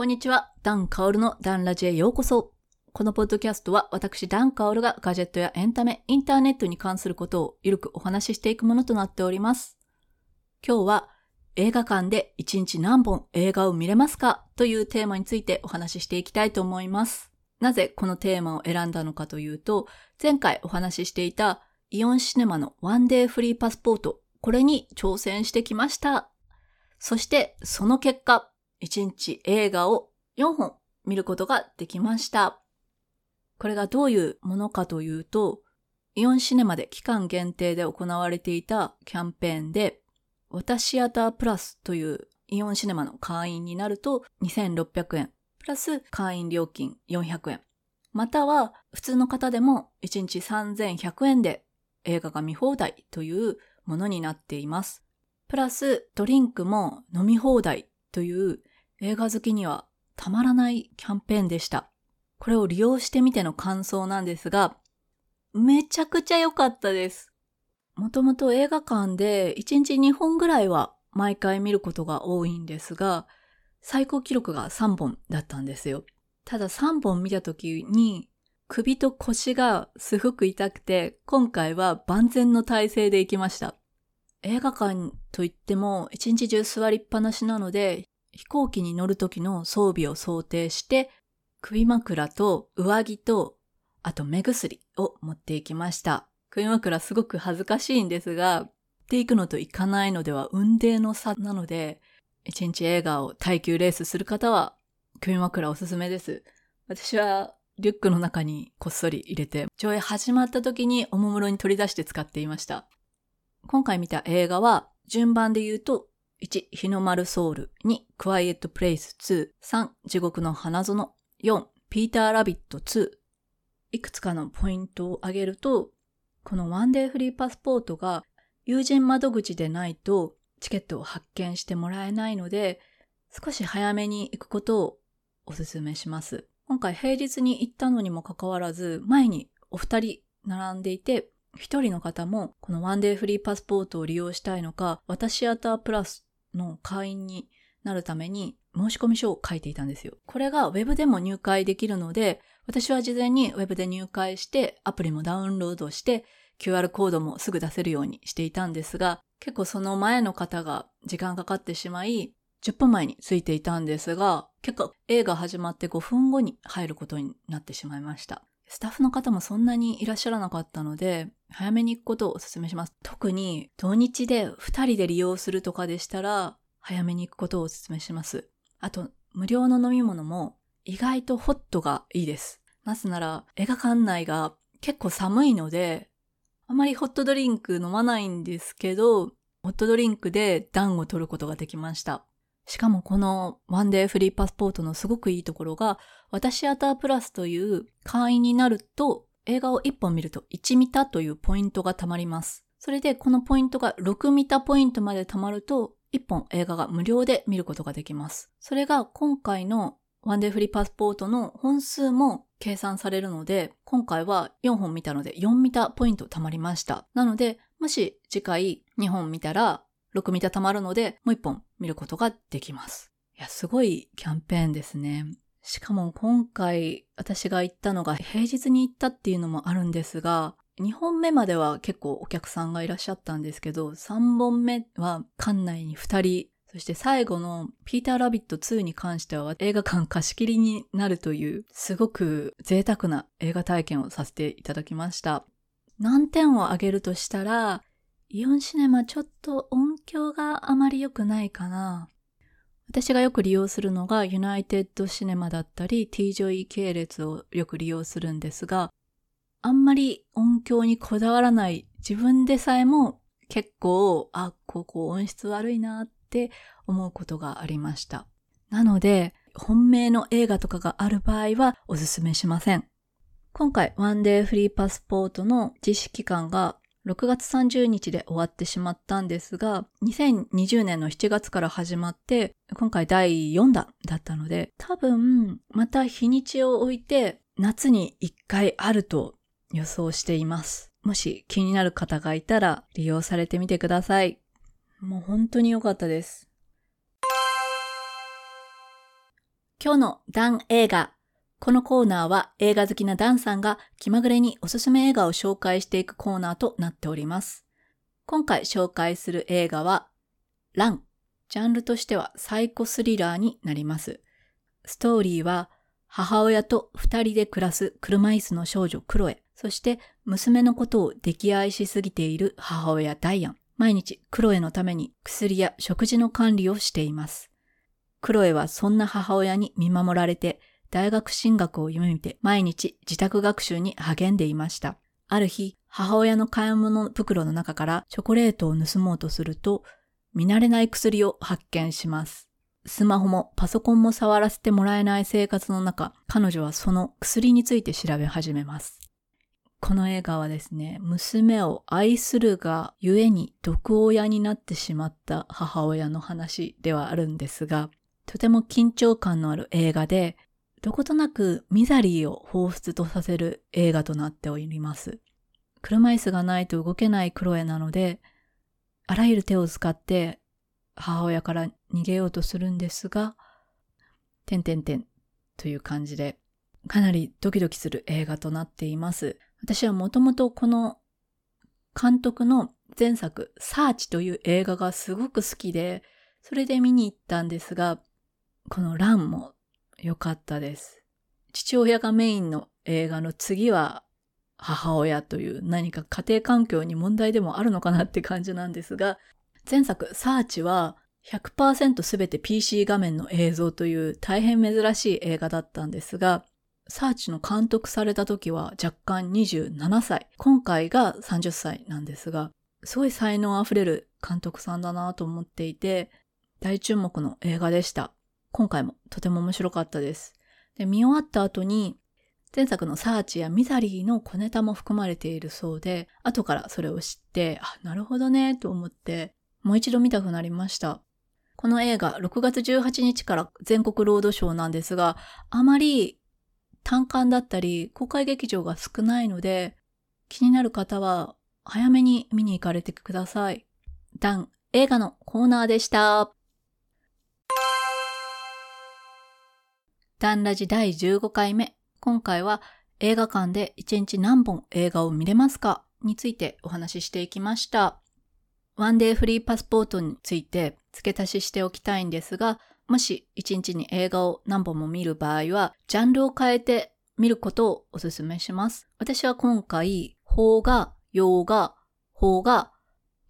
こんにちは。ダン・カオルのダンラジへようこそ。このポッドキャストは私ダン・カオルがガジェットやエンタメ、インターネットに関することをゆるくお話ししていくものとなっております。今日は映画館で1日何本映画を見れますかというテーマについてお話ししていきたいと思います。なぜこのテーマを選んだのかというと、前回お話ししていたイオンシネマのワンデーフリーパスポート、これに挑戦してきました。そしてその結果、1日映画を4本見ることができました。これがどういうものかというと、イオンシネマで期間限定で行われていたキャンペーンで、私シアタープラスというイオンシネマの会員になると2600円、プラス会員料金400円。または普通の方でも1日3100円で映画が見放題というものになっています。プラスドリンクも飲み放題という映画好きにはたまらないキャンペーンでした。これを利用してみての感想なんですが、めちゃくちゃ良かったです。もともと映画館で1日2本ぐらいは毎回見ることが多いんですが、最高記録が3本だったんですよ。ただ3本見た時に首と腰がすごく痛くて、今回は万全の体勢で行きました。映画館といっても一日中座りっぱなしなので、飛行機に乗る時の装備を想定して首枕と上着と、あと目薬を持っていきました。首枕すごく恥ずかしいんですが、っていくのといかないのでは運命の差なので、一日映画を耐久レースする方は、首枕おすすめです。私はリュックの中にこっそり入れて、上映始まった時におもむろに取り出して使っていました。今回見た映画は、順番で言うと、1、日の丸ソウル、2、クワイエットプレイス2、3、地獄の花園、4、ピーターラビット2。いくつかのポイントを挙げると、このワンデーフリーパスポートが友人窓口でないとチケットを発見してもらえないので、少し早めに行くことをお勧めします。今回平日に行ったのにもかかわらず、前にお二人並んでいて、一人の方もこのワンデーフリーパスポートを利用したいのか、私アタープラスの会員になるために申し込み書を書いていたんですよ。これが Web でも入会できるので、私は事前に Web で入会してアプリもダウンロードして QR コードもすぐ出せるようにしていたんですが、結構その前の方が時間かかってしまい、10分前についていたんですが、結構映画始まって5分後に入ることになってしまいました。スタッフの方もそんなにいらっしゃらなかったので、早めに行くことをお勧めします。特に土日で2人で利用するとかでしたら、早めに行くことをお勧めします。あと、無料の飲み物も意外とホットがいいです。なぜなら映画館内が結構寒いので、あまりホットドリンク飲まないんですけど、ホットドリンクで暖を取ることができました。しかもこのワンデーフリーパスポートのすごくいいところが、私アタープラスという会員になると映画を1本見ると1ミタというポイントが貯まります。それでこのポイントが6ミタポイントまで貯まると1本映画が無料で見ることができます。それが今回のワンデーフリーパスポートの本数も計算されるので、今回は4本見たので4見たポイント貯まりました。なので、もし次回2本見たら6見た貯まるので、もう1本見ることができます。いや、すごいキャンペーンですね。しかも今回私が行ったのが平日に行ったっていうのもあるんですが、2本目までは結構お客さんがいらっしゃったんですけど、3本目は館内に2人、そして最後のピーターラビット2に関しては映画館貸し切りになるというすごく贅沢な映画体験をさせていただきました。何点を挙げるとしたら、イオンシネマちょっと音響があまり良くないかな。私がよく利用するのがユナイテッドシネマだったり T ジョイ系列をよく利用するんですが、あんまり音響にこだわらない自分でさえも結構、あ、ここ音質悪いなって思うことがありました。なので、本命の映画とかがある場合はおすすめしません。今回、ワンデーフリーパスポートの実施期間が6月30日で終わってしまったんですが、2020年の7月から始まって、今回第4弾だったので、多分、また日にちを置いて、夏に1回あると予想しています。もし気になる方がいたら利用されてみてください。もう本当に良かったです。今日のダン映画。このコーナーは映画好きなダンさんが気まぐれにおすすめ映画を紹介していくコーナーとなっております。今回紹介する映画は、ラン。ジャンルとしてはサイコスリラーになります。ストーリーは母親と二人で暮らす車椅子の少女クロエ、そして娘のことを溺愛しすぎている母親ダイアン。毎日クロエのために薬や食事の管理をしています。クロエはそんな母親に見守られて大学進学を夢見て毎日自宅学習に励んでいました。ある日、母親の買い物袋の中からチョコレートを盗もうとすると、見慣れない薬を発見します。スマホもパソコンも触らせてもらえない生活の中、彼女はその薬について調べ始めます。この映画はですね、娘を愛するがゆえに毒親になってしまった母親の話ではあるんですが、とても緊張感のある映画で、どことなくミザリーを彷彿とさせる映画となっております。車椅子がないと動けないクロエなので、あらゆる手を使って母親から逃げようとするんですが、てんてんてんという感じで、かなりドキドキする映画となっています。私はもともとこの監督の前作、サーチという映画がすごく好きで、それで見に行ったんですが、このランも良かったです。父親がメインの映画の次は母親という何か家庭環境に問題でもあるのかなって感じなんですが、前作サーチは100%すべて PC 画面の映像という大変珍しい映画だったんですが、サーチの監督された時は若干27歳。今回が30歳なんですが、すごい才能あふれる監督さんだなと思っていて、大注目の映画でした。今回もとても面白かったです。で見終わった後に前作のサーチやミザリーの小ネタも含まれているそうで、後からそれを知って、あ、なるほどね、と思って、もう一度見たくなりました。この映画、6月18日から全国ロードショーなんですが、あまり単館だったり、公開劇場が少ないので、気になる方は早めに見に行かれてください。ダン、映画のコーナーでした。ダンラジ第15回目。今回は映画館で1日何本映画を見れますかについてお話ししていきました。ワンデーフリーパスポートについて付け足ししておきたいんですが、もし1日に映画を何本も見る場合は、ジャンルを変えて見ることをお勧めします。私は今回、邦画、洋画、邦画、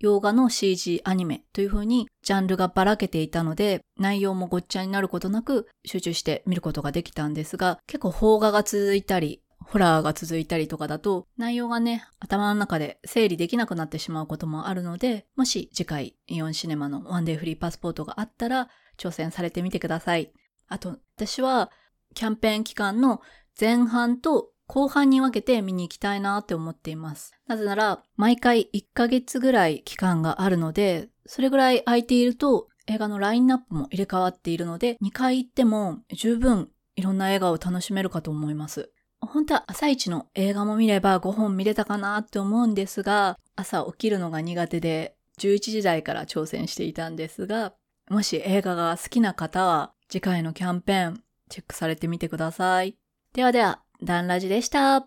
洋画の CG アニメという風にジャンルがばらけていたので内容もごっちゃになることなく集中して見ることができたんですが結構邦画が続いたりホラーが続いたりとかだと内容がね頭の中で整理できなくなってしまうこともあるのでもし次回イオンシネマのワンデーフリーパスポートがあったら挑戦されてみてください。あと私はキャンペーン期間の前半と後半に分けて見に行きたいなって思っています。なぜなら、毎回1ヶ月ぐらい期間があるので、それぐらい空いていると映画のラインナップも入れ替わっているので、2回行っても十分いろんな映画を楽しめるかと思います。本当は朝一の映画も見れば5本見れたかなって思うんですが、朝起きるのが苦手で11時台から挑戦していたんですが、もし映画が好きな方は次回のキャンペーンチェックされてみてください。ではでは、ダンラジでした。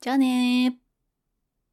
じゃあねー。